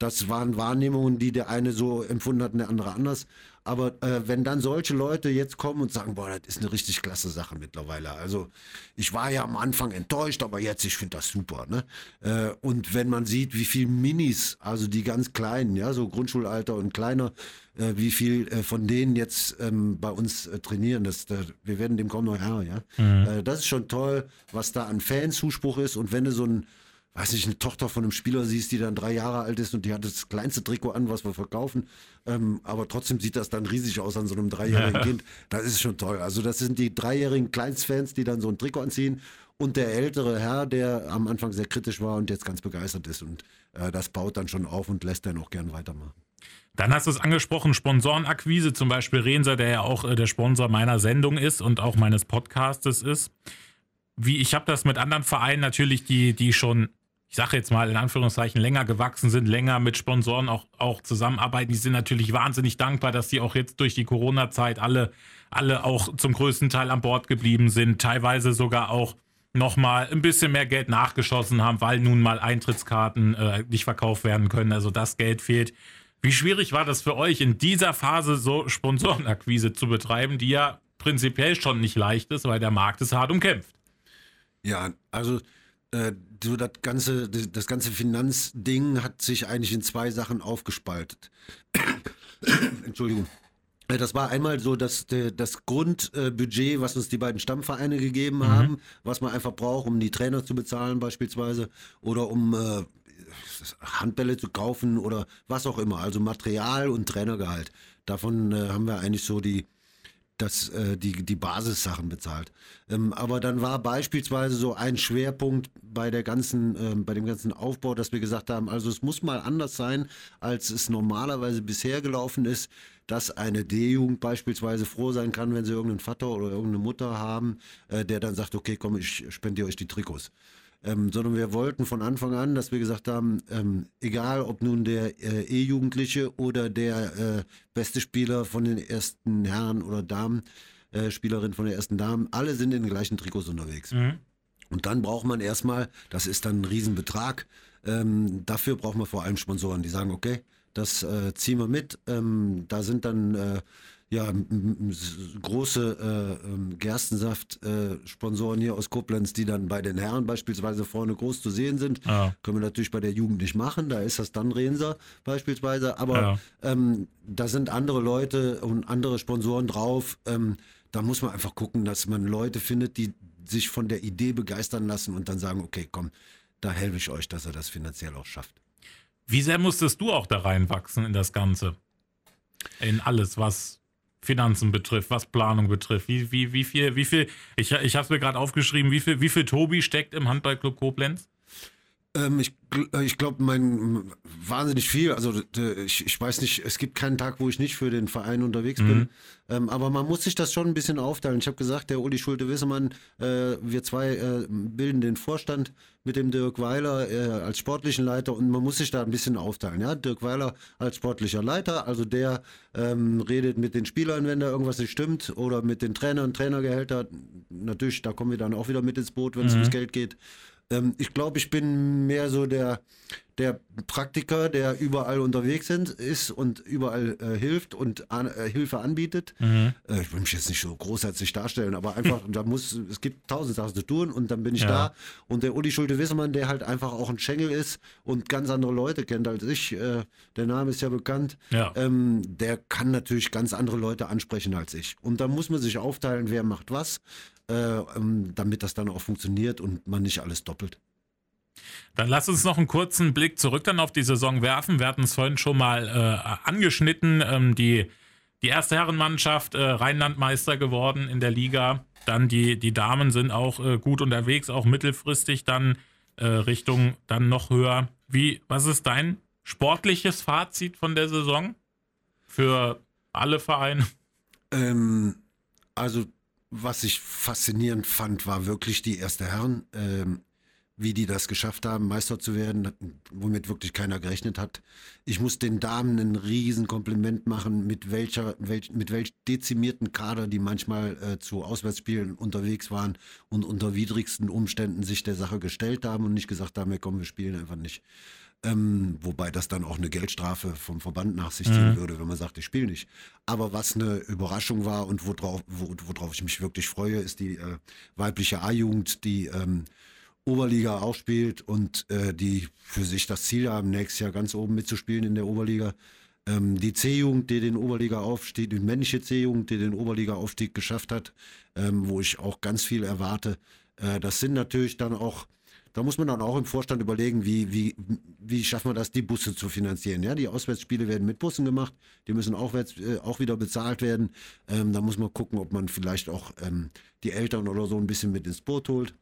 Das waren Wahrnehmungen, die der eine so empfunden hat und der andere anders. Aber äh, wenn dann solche Leute jetzt kommen und sagen, boah, das ist eine richtig klasse Sache mittlerweile. Also ich war ja am Anfang enttäuscht, aber jetzt, ich finde das super. Ne? Äh, und wenn man sieht, wie viel Minis, also die ganz kleinen, ja, so Grundschulalter und kleiner, äh, wie viel äh, von denen jetzt ähm, bei uns äh, trainieren, das, da, wir werden dem kaum noch Herr, ja. Mhm. Äh, das ist schon toll, was da an Fanzuspruch ist. Und wenn du so ein weiß nicht, eine Tochter von einem Spieler siehst, die dann drei Jahre alt ist und die hat das kleinste Trikot an, was wir verkaufen, ähm, aber trotzdem sieht das dann riesig aus an so einem dreijährigen. Kind. Das ist schon toll. Also das sind die dreijährigen Kleinstfans, die dann so ein Trikot anziehen und der ältere Herr, der am Anfang sehr kritisch war und jetzt ganz begeistert ist und äh, das baut dann schon auf und lässt dann auch gern weitermachen. Dann hast du es angesprochen, Sponsorenakquise, zum Beispiel Renser, der ja auch äh, der Sponsor meiner Sendung ist und auch meines Podcastes ist. Wie ich habe das mit anderen Vereinen natürlich, die, die schon ich sage jetzt mal in Anführungszeichen, länger gewachsen sind, länger mit Sponsoren auch, auch zusammenarbeiten, die sind natürlich wahnsinnig dankbar, dass die auch jetzt durch die Corona-Zeit alle, alle auch zum größten Teil an Bord geblieben sind, teilweise sogar auch nochmal ein bisschen mehr Geld nachgeschossen haben, weil nun mal Eintrittskarten äh, nicht verkauft werden können. Also das Geld fehlt. Wie schwierig war das für euch in dieser Phase so Sponsorenakquise zu betreiben, die ja prinzipiell schon nicht leicht ist, weil der Markt ist hart umkämpft? Ja, also äh, so das ganze, das ganze Finanzding hat sich eigentlich in zwei Sachen aufgespaltet. Entschuldigung. Das war einmal so dass das Grundbudget, was uns die beiden Stammvereine gegeben mhm. haben, was man einfach braucht, um die Trainer zu bezahlen beispielsweise oder um äh, Handbälle zu kaufen oder was auch immer, also Material und Trainergehalt. Davon äh, haben wir eigentlich so die, das, äh, die, die Basissachen bezahlt. Ähm, aber dann war beispielsweise so ein Schwerpunkt bei der ganzen, äh, bei dem ganzen Aufbau, dass wir gesagt haben, also es muss mal anders sein, als es normalerweise bisher gelaufen ist, dass eine D-Jugend beispielsweise froh sein kann, wenn sie irgendeinen Vater oder irgendeine Mutter haben, äh, der dann sagt, okay, komm, ich spendiere euch die Trikots ähm, sondern wir wollten von Anfang an, dass wir gesagt haben, ähm, egal ob nun der äh, E-Jugendliche oder der äh, beste Spieler von den ersten Herren oder Damen, äh, Spielerin von der ersten Damen, alle sind in den gleichen Trikots unterwegs. Mhm. Und dann braucht man erstmal, das ist dann ein Riesenbetrag, ähm, dafür braucht man vor allem Sponsoren, die sagen, okay, das äh, ziehen wir mit. Ähm, da sind dann äh, ja, große äh, ähm, Gerstensaft-Sponsoren hier aus Koblenz, die dann bei den Herren beispielsweise vorne groß zu sehen sind. Ja. Können wir natürlich bei der Jugend nicht machen, da ist das dann Renser beispielsweise. Aber ja. ähm, da sind andere Leute und andere Sponsoren drauf. Ähm, da muss man einfach gucken, dass man Leute findet, die sich von der Idee begeistern lassen und dann sagen, okay, komm, da helfe ich euch, dass er das finanziell auch schafft. Wie sehr musstest du auch da reinwachsen in das Ganze? In alles, was Finanzen betrifft, was Planung betrifft. Wie, wie, wie viel, wie viel, ich, ich habe es mir gerade aufgeschrieben, wie viel, wie viel Tobi steckt im Handballclub Koblenz? Ähm, ich äh, ich glaube, mein wahnsinnig viel. Also ich, ich weiß nicht, es gibt keinen Tag, wo ich nicht für den Verein unterwegs mhm. bin. Ähm, aber man muss sich das schon ein bisschen aufteilen. Ich habe gesagt, der Uli Schulte-Wissemann, äh, wir zwei äh, bilden den Vorstand mit dem Dirk Weiler äh, als sportlichen Leiter und man muss sich da ein bisschen aufteilen. Ja? Dirk Weiler als sportlicher Leiter, also der ähm, redet mit den Spielern, wenn da irgendwas nicht stimmt, oder mit den Trainern, Trainergehälter. Natürlich, da kommen wir dann auch wieder mit ins Boot, wenn es mhm. ums Geld geht. Ähm, ich glaube, ich bin mehr so der, der Praktiker, der überall unterwegs sind, ist und überall äh, hilft und an, äh, Hilfe anbietet. Mhm. Äh, ich will mich jetzt nicht so großherzig darstellen, aber einfach, da muss, es gibt tausend Sachen zu tun und dann bin ich ja. da. Und der Uli Schulte-Wissemann, der halt einfach auch ein Schengel ist und ganz andere Leute kennt als ich, äh, der Name ist ja bekannt, ja. Ähm, der kann natürlich ganz andere Leute ansprechen als ich. Und da muss man sich aufteilen, wer macht was äh, ähm, damit das dann auch funktioniert und man nicht alles doppelt. Dann lass uns noch einen kurzen Blick zurück dann auf die Saison werfen. Wir hatten es vorhin schon mal äh, angeschnitten. Ähm, die, die erste Herrenmannschaft äh, Rheinlandmeister geworden in der Liga. Dann die, die Damen sind auch äh, gut unterwegs, auch mittelfristig dann äh, Richtung dann noch höher. Wie, was ist dein sportliches Fazit von der Saison für alle Vereine? Ähm, also was ich faszinierend fand, war wirklich die erste Herren, ähm, wie die das geschafft haben, Meister zu werden, womit wirklich keiner gerechnet hat. Ich muss den Damen ein Riesenkompliment machen, mit welcher, welch, mit welch dezimierten Kader die manchmal äh, zu Auswärtsspielen unterwegs waren und unter widrigsten Umständen sich der Sache gestellt haben und nicht gesagt haben, ja, komm, wir spielen einfach nicht. Ähm, wobei das dann auch eine Geldstrafe vom Verband nach sich ziehen mhm. würde, wenn man sagt, ich spiele nicht. Aber was eine Überraschung war und worauf, worauf ich mich wirklich freue, ist die äh, weibliche A-Jugend, die ähm, Oberliga auch spielt und äh, die für sich das Ziel haben, nächstes Jahr ganz oben mitzuspielen in der Oberliga. Ähm, die C-Jugend, die den Oberliga-Aufstieg, die männliche C-Jugend, die den Oberliga-Aufstieg geschafft hat, ähm, wo ich auch ganz viel erwarte. Äh, das sind natürlich dann auch da muss man dann auch im Vorstand überlegen, wie, wie, wie schaffen wir das, die Busse zu finanzieren. Ja, die Auswärtsspiele werden mit Bussen gemacht, die müssen auch, äh, auch wieder bezahlt werden. Ähm, da muss man gucken, ob man vielleicht auch ähm, die Eltern oder so ein bisschen mit ins Boot holt.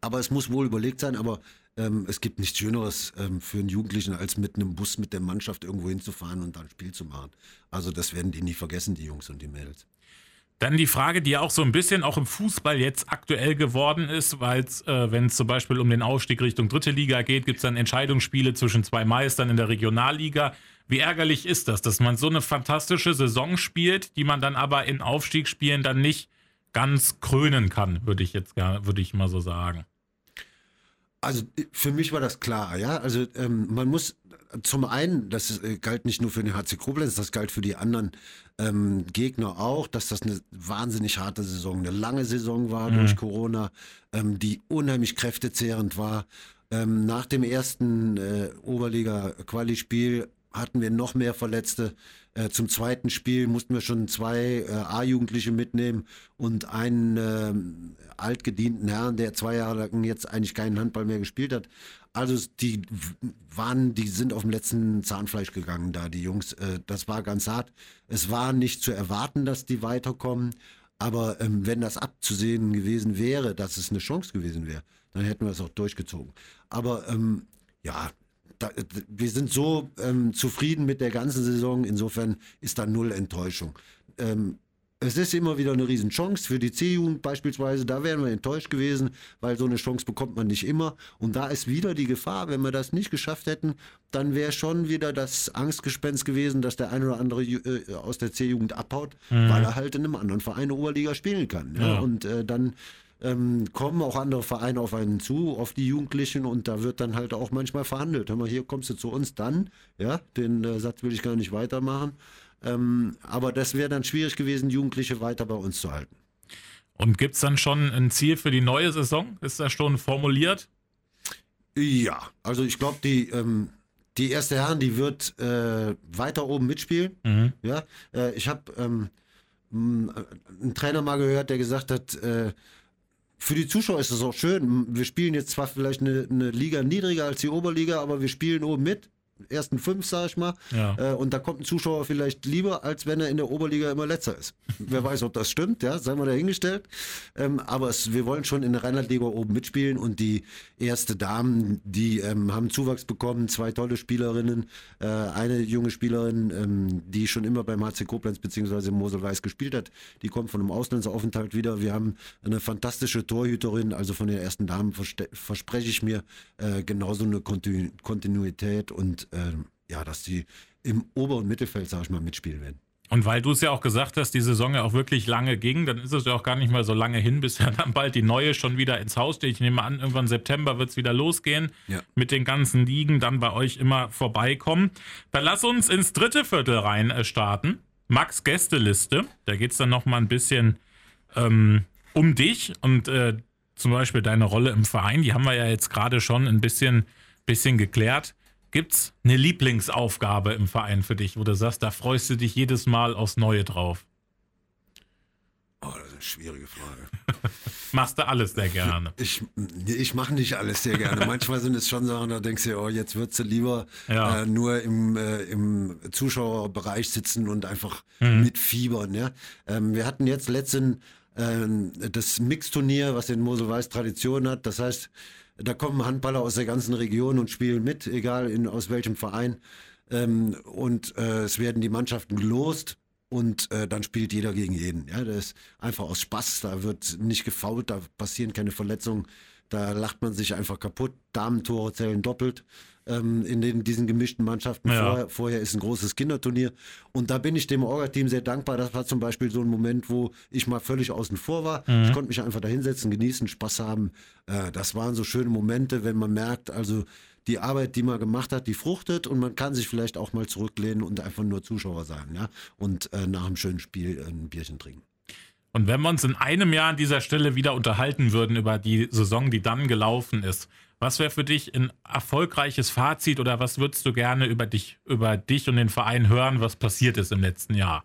Aber es muss wohl überlegt sein, aber ähm, es gibt nichts Schöneres ähm, für einen Jugendlichen, als mit einem Bus mit der Mannschaft irgendwo hinzufahren und dann ein Spiel zu machen. Also das werden die nie vergessen, die Jungs und die Mädels. Dann die Frage, die auch so ein bisschen auch im Fußball jetzt aktuell geworden ist, weil äh, wenn es zum Beispiel um den Aufstieg Richtung dritte Liga geht, gibt es dann Entscheidungsspiele zwischen zwei Meistern in der Regionalliga. Wie ärgerlich ist das, dass man so eine fantastische Saison spielt, die man dann aber in Aufstiegsspielen dann nicht ganz krönen kann, würde ich jetzt würde ich mal so sagen. Also für mich war das klar, ja. Also ähm, man muss zum einen, das äh, galt nicht nur für den HC Koblenz, das galt für die anderen ähm, Gegner auch, dass das eine wahnsinnig harte Saison, eine lange Saison war mhm. durch Corona, ähm, die unheimlich kräftezehrend war. Ähm, nach dem ersten äh, Oberliga-Quali-Spiel hatten wir noch mehr Verletzte. Äh, zum zweiten Spiel mussten wir schon zwei äh, A-Jugendliche mitnehmen und einen äh, altgedienten Herrn, der zwei Jahre lang jetzt eigentlich keinen Handball mehr gespielt hat. Also die waren, die sind auf dem letzten Zahnfleisch gegangen da, die Jungs. Äh, das war ganz hart. Es war nicht zu erwarten, dass die weiterkommen. Aber ähm, wenn das abzusehen gewesen wäre, dass es eine Chance gewesen wäre, dann hätten wir es auch durchgezogen. Aber ähm, ja, da, wir sind so ähm, zufrieden mit der ganzen Saison, insofern ist da null Enttäuschung. Ähm, es ist immer wieder eine Riesenchance für die C-Jugend beispielsweise. Da wären wir enttäuscht gewesen, weil so eine Chance bekommt man nicht immer. Und da ist wieder die Gefahr, wenn wir das nicht geschafft hätten, dann wäre schon wieder das Angstgespenst gewesen, dass der eine oder andere äh, aus der C-Jugend abhaut, mhm. weil er halt in einem anderen Verein eine Oberliga spielen kann. Ja? Ja. Und äh, dann ähm, kommen auch andere Vereine auf einen zu, auf die Jugendlichen und da wird dann halt auch manchmal verhandelt. Hör mal, hier kommst du zu uns dann, ja, den äh, Satz will ich gar nicht weitermachen. Ähm, aber das wäre dann schwierig gewesen, Jugendliche weiter bei uns zu halten. Und gibt es dann schon ein Ziel für die neue Saison? Ist das schon formuliert? Ja, also ich glaube, die, ähm, die erste Herren, die wird äh, weiter oben mitspielen. Mhm. Ja, äh, ich habe ähm, einen Trainer mal gehört, der gesagt hat, äh, für die Zuschauer ist es auch schön. Wir spielen jetzt zwar vielleicht eine, eine, Liga niedriger als die Oberliga, aber wir spielen oben mit ersten fünf, sag ich mal. Ja. Äh, und da kommt ein Zuschauer vielleicht lieber, als wenn er in der Oberliga immer letzter ist. Wer weiß, ob das stimmt, ja, sei mal dahingestellt. Ähm, aber es, wir wollen schon in der Rheinlandliga oben mitspielen und die erste Damen, die ähm, haben Zuwachs bekommen, zwei tolle Spielerinnen, äh, eine junge Spielerin, ähm, die schon immer beim HC Koblenz bzw. Mosel-Weiß gespielt hat, die kommt von einem Auslandsaufenthalt wieder. Wir haben eine fantastische Torhüterin, also von den ersten Damen verspreche ich mir äh, genauso eine Kontinuität und äh, ja, dass die im Ober- und Mittelfeld, sag ich mal, mitspielen werden. Und weil du es ja auch gesagt hast, die Saison ja auch wirklich lange ging, dann ist es ja auch gar nicht mal so lange hin, bis ja dann bald die neue schon wieder ins Haus steht. Ich nehme an, irgendwann September wird es wieder losgehen ja. mit den ganzen Ligen, dann bei euch immer vorbeikommen. Dann lass uns ins dritte Viertel rein äh, starten. Max Gästeliste, da geht es dann nochmal ein bisschen ähm, um dich und äh, zum Beispiel deine Rolle im Verein. Die haben wir ja jetzt gerade schon ein bisschen, bisschen geklärt. Gibt es eine Lieblingsaufgabe im Verein für dich, wo du sagst, da freust du dich jedes Mal aufs Neue drauf? Oh, das ist eine schwierige Frage. Machst du alles sehr gerne? Ich, ich mache nicht alles sehr gerne. Manchmal sind es schon Sachen, da denkst du, oh, jetzt würdest du lieber ja. äh, nur im, äh, im Zuschauerbereich sitzen und einfach mhm. mitfiebern. Ja? Ähm, wir hatten jetzt letzten äh, das Mixturnier, was in Mosel Weiß Tradition hat. Das heißt, da kommen Handballer aus der ganzen Region und spielen mit, egal in, aus welchem Verein. Ähm, und äh, es werden die Mannschaften gelost und äh, dann spielt jeder gegen jeden. Ja, das ist einfach aus Spaß. Da wird nicht gefault, da passieren keine Verletzungen. Da lacht man sich einfach kaputt. Damentore zählen doppelt ähm, in den, diesen gemischten Mannschaften. Ja. Vorher, vorher ist ein großes Kinderturnier. Und da bin ich dem Orga-Team sehr dankbar. Das war zum Beispiel so ein Moment, wo ich mal völlig außen vor war. Mhm. Ich konnte mich einfach da hinsetzen, genießen, Spaß haben. Äh, das waren so schöne Momente, wenn man merkt, also die Arbeit, die man gemacht hat, die fruchtet und man kann sich vielleicht auch mal zurücklehnen und einfach nur Zuschauer sein, ja, und äh, nach einem schönen Spiel ein Bierchen trinken. Und wenn wir uns in einem Jahr an dieser Stelle wieder unterhalten würden über die Saison, die dann gelaufen ist, was wäre für dich ein erfolgreiches Fazit oder was würdest du gerne über dich, über dich und den Verein hören, was passiert ist im letzten Jahr?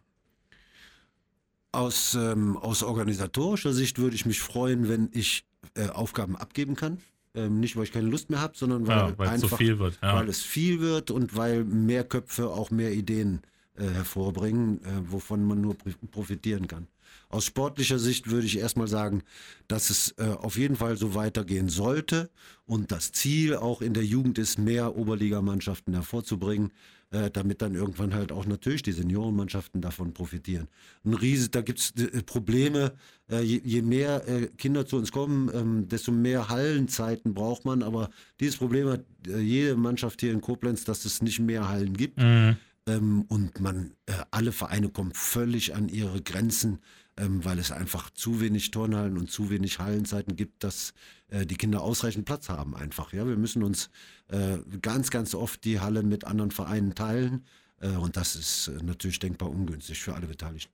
Aus, ähm, aus organisatorischer Sicht würde ich mich freuen, wenn ich äh, Aufgaben abgeben kann. Ähm, nicht, weil ich keine Lust mehr habe, sondern weil, ja, weil einfach, so viel wird, ja. weil es viel wird und weil mehr Köpfe auch mehr Ideen äh, hervorbringen, äh, wovon man nur profitieren kann. Aus sportlicher Sicht würde ich erstmal sagen, dass es äh, auf jeden Fall so weitergehen sollte und das Ziel auch in der Jugend ist, mehr Oberligamannschaften hervorzubringen. äh, damit dann irgendwann halt auch natürlich die Seniorenmannschaften davon profitieren. Ein Riese, da gibt es äh, Probleme, äh, je, je, mehr äh, Kinder zu uns kommen, ähm, desto mehr Hallenzeiten braucht man, aber dieses Problem hat äh, jede Mannschaft hier in Koblenz, dass es nicht mehr Hallen gibt. Mhm. Ähm, und man, alle Vereine kommen völlig an ihre Grenzen ähm, weil es einfach zu wenig Turnhallen und zu wenig Hallenzeiten gibt, dass äh, die Kinder ausreichend Platz haben einfach. Ja, wir müssen uns äh, ganz, ganz oft die Halle mit anderen Vereinen teilen äh, und das ist äh, natürlich denkbar ungünstig für alle Beteiligten.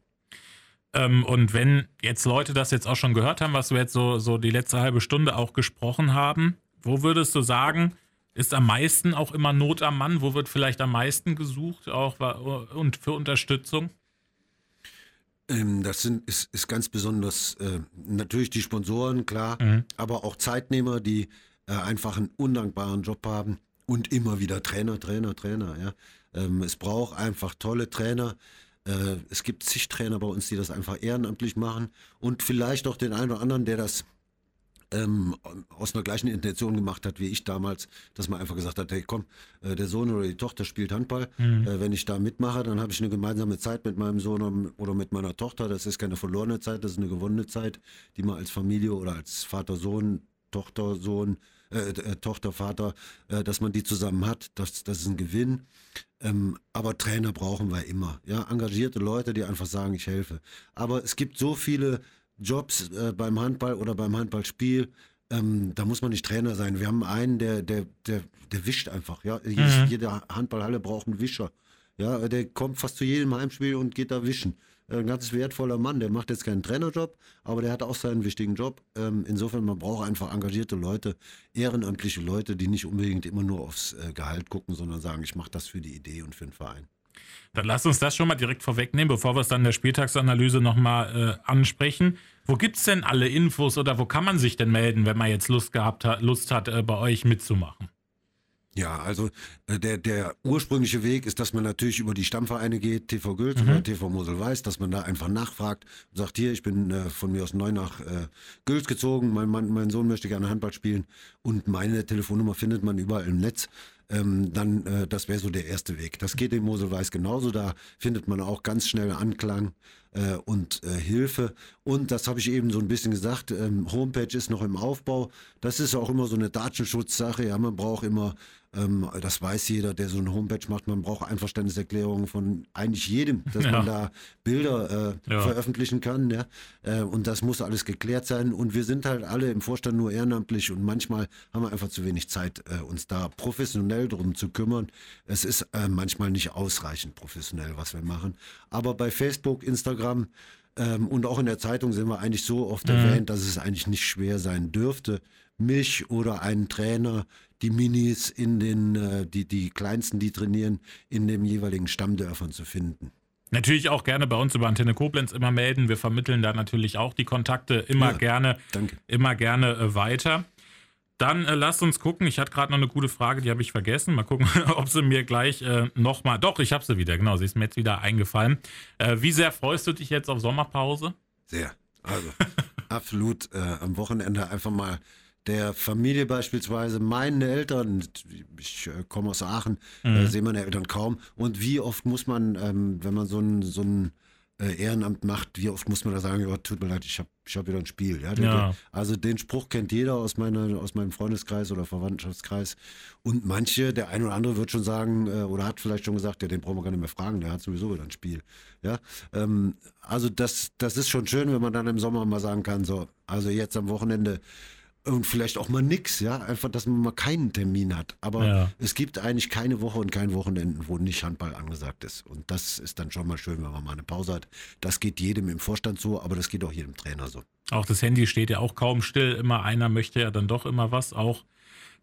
Ähm, und wenn jetzt Leute das jetzt auch schon gehört haben, was wir jetzt so, so die letzte halbe Stunde auch gesprochen haben, wo würdest du sagen, ist am meisten auch immer Not am Mann? Wo wird vielleicht am meisten gesucht auch und für Unterstützung? Ähm, das sind, ist, ist ganz besonders äh, natürlich die Sponsoren, klar, mhm. aber auch Zeitnehmer, die äh, einfach einen undankbaren Job haben und immer wieder Trainer, Trainer, Trainer. Ja. Ähm, es braucht einfach tolle Trainer. Äh, es gibt zig Trainer bei uns, die das einfach ehrenamtlich machen und vielleicht auch den einen oder anderen, der das ähm, aus einer gleichen Intention gemacht hat wie ich damals, dass man einfach gesagt hat, hey komm, äh, der Sohn oder die Tochter spielt Handball, mhm. äh, wenn ich da mitmache, dann habe ich eine gemeinsame Zeit mit meinem Sohn oder mit meiner Tochter, das ist keine verlorene Zeit, das ist eine gewonnene Zeit, die man als Familie oder als Vater, Sohn, Tochter, Sohn, äh, äh, Tochter, Vater, äh, dass man die zusammen hat, das, das ist ein Gewinn. Ähm, aber Trainer brauchen wir immer. Ja, engagierte Leute, die einfach sagen, ich helfe. Aber es gibt so viele Jobs äh, beim Handball oder beim Handballspiel, ähm, da muss man nicht Trainer sein. Wir haben einen, der, der, der, der wischt einfach. Ja? Mhm. Jede Handballhalle braucht einen Wischer. Ja, der kommt fast zu jedem Heimspiel und geht da wischen. Ein ganz wertvoller Mann, der macht jetzt keinen Trainerjob, aber der hat auch seinen wichtigen Job. Ähm, insofern, man braucht einfach engagierte Leute, ehrenamtliche Leute, die nicht unbedingt immer nur aufs äh, Gehalt gucken, sondern sagen, ich mache das für die Idee und für den Verein. Dann lass uns das schon mal direkt vorwegnehmen, bevor wir es dann in der Spieltagsanalyse nochmal äh, ansprechen. Wo gibt es denn alle Infos oder wo kann man sich denn melden, wenn man jetzt Lust gehabt hat, Lust hat, äh, bei euch mitzumachen? Ja, also äh, der, der ursprüngliche Weg ist, dass man natürlich über die Stammvereine geht, TV Gülz mhm. oder TV Mosel Weiß, dass man da einfach nachfragt und sagt, hier, ich bin äh, von mir aus neu nach äh, Gülz gezogen, mein, Mann, mein Sohn möchte gerne Handball spielen und meine Telefonnummer findet man überall im Netz ähm, dann äh, das wäre so der erste Weg. Das geht in Moselweiß genauso, da findet man auch ganz schnell Anklang äh, und äh, Hilfe. Und das habe ich eben so ein bisschen gesagt, ähm, Homepage ist noch im Aufbau. Das ist auch immer so eine Datenschutzsache. Ja, man braucht immer ähm, das weiß jeder, der so eine Homepage macht. Man braucht Einverständniserklärungen von eigentlich jedem, dass ja. man da Bilder äh, ja. veröffentlichen kann. Ja? Äh, und das muss alles geklärt sein. Und wir sind halt alle im Vorstand nur ehrenamtlich und manchmal haben wir einfach zu wenig Zeit, äh, uns da professionell drum zu kümmern. Es ist äh, manchmal nicht ausreichend professionell, was wir machen. Aber bei Facebook, Instagram, ähm, und auch in der Zeitung sind wir eigentlich so oft mhm. erwähnt, dass es eigentlich nicht schwer sein dürfte, mich oder einen Trainer die Minis in den, äh, die, die kleinsten, die trainieren, in den jeweiligen Stammdörfern zu finden. Natürlich auch gerne bei uns über Antenne Koblenz immer melden. Wir vermitteln da natürlich auch die Kontakte immer ja, gerne, danke. immer gerne äh, weiter. Dann äh, lasst uns gucken. Ich hatte gerade noch eine gute Frage, die habe ich vergessen. Mal gucken, ob sie mir gleich äh, nochmal. Doch, ich habe sie wieder. Genau, sie ist mir jetzt wieder eingefallen. Äh, wie sehr freust du dich jetzt auf Sommerpause? Sehr. Also absolut äh, am Wochenende einfach mal der Familie beispielsweise, meine Eltern, ich äh, komme aus Aachen, mhm. äh, sehe meine Eltern kaum. Und wie oft muss man, ähm, wenn man so ein, so ein äh, Ehrenamt macht, wie oft muss man da sagen, oh, tut mir leid, ich habe ich hab wieder ein Spiel. Ja? Ja. Also den Spruch kennt jeder aus, meiner, aus meinem Freundeskreis oder Verwandtschaftskreis. Und manche, der ein oder andere wird schon sagen, äh, oder hat vielleicht schon gesagt, ja, den brauchen wir gar nicht mehr fragen, der hat sowieso wieder ein Spiel. Ja? Ähm, also das, das ist schon schön, wenn man dann im Sommer mal sagen kann, so, also jetzt am Wochenende und vielleicht auch mal nix, ja, einfach, dass man mal keinen Termin hat. Aber ja. es gibt eigentlich keine Woche und kein Wochenende, wo nicht Handball angesagt ist. Und das ist dann schon mal schön, wenn man mal eine Pause hat. Das geht jedem im Vorstand so, aber das geht auch jedem Trainer so. Auch das Handy steht ja auch kaum still. Immer einer möchte ja dann doch immer was auch.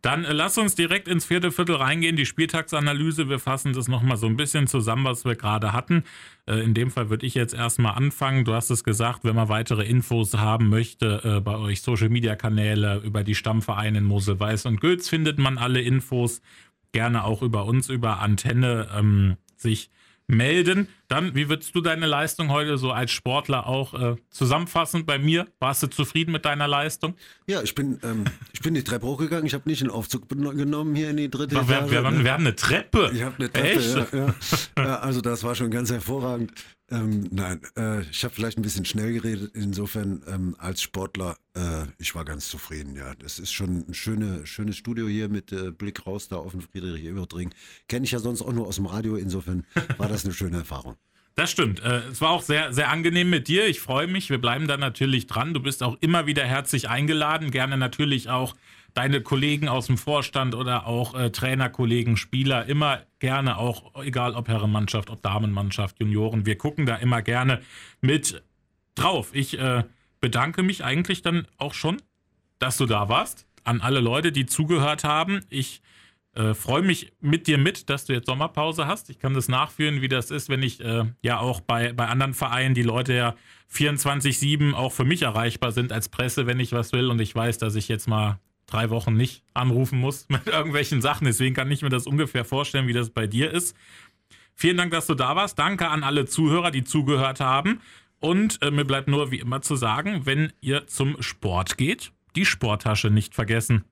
Dann äh, lass uns direkt ins vierte Viertel reingehen, die Spieltagsanalyse. Wir fassen das nochmal so ein bisschen zusammen, was wir gerade hatten. Äh, in dem Fall würde ich jetzt erstmal anfangen. Du hast es gesagt, wenn man weitere Infos haben möchte, äh, bei euch Social Media Kanäle über die Stammvereine in Mosel, Weiß und Gülz findet man alle Infos. Gerne auch über uns, über Antenne ähm, sich melden. Dann, wie würdest du deine Leistung heute so als Sportler auch äh, zusammenfassen bei mir? Warst du zufrieden mit deiner Leistung? Ja, ich bin, ähm, ich bin die Treppe hochgegangen. Ich habe nicht einen Aufzug genommen hier in die dritte Ach, wir, Etage. wir, haben, ne? wir haben eine Treppe. Ich habe eine Treppe, Echt? ja, ja. ja. Also das war schon ganz hervorragend. Ähm, nein, äh, ich habe vielleicht ein bisschen schnell geredet. Insofern ähm, als Sportler, äh, ich war ganz zufrieden. Ja, das ist schon ein schöne, schönes Studio hier mit äh, Blick raus da auf den Friedrich-Ebert-Ring. Kenne ich ja sonst auch nur aus dem Radio. Insofern war das eine schöne Erfahrung. Das stimmt. Äh, Es war auch sehr, sehr angenehm mit dir. Ich freue mich. Wir bleiben da natürlich dran. Du bist auch immer wieder herzlich eingeladen. Gerne natürlich auch deine Kollegen aus dem Vorstand oder auch äh, Trainerkollegen, Spieler. Immer gerne auch, egal ob Herrenmannschaft, ob Damenmannschaft, Junioren. Wir gucken da immer gerne mit drauf. Ich äh, bedanke mich eigentlich dann auch schon, dass du da warst. An alle Leute, die zugehört haben. Ich äh, freue mich mit dir mit, dass du jetzt Sommerpause hast. Ich kann das nachführen, wie das ist, wenn ich äh, ja auch bei, bei anderen Vereinen die Leute ja 24-7 auch für mich erreichbar sind als Presse, wenn ich was will. Und ich weiß, dass ich jetzt mal drei Wochen nicht anrufen muss mit irgendwelchen Sachen. Deswegen kann ich mir das ungefähr vorstellen, wie das bei dir ist. Vielen Dank, dass du da warst. Danke an alle Zuhörer, die zugehört haben. Und äh, mir bleibt nur wie immer zu sagen, wenn ihr zum Sport geht, die Sporttasche nicht vergessen.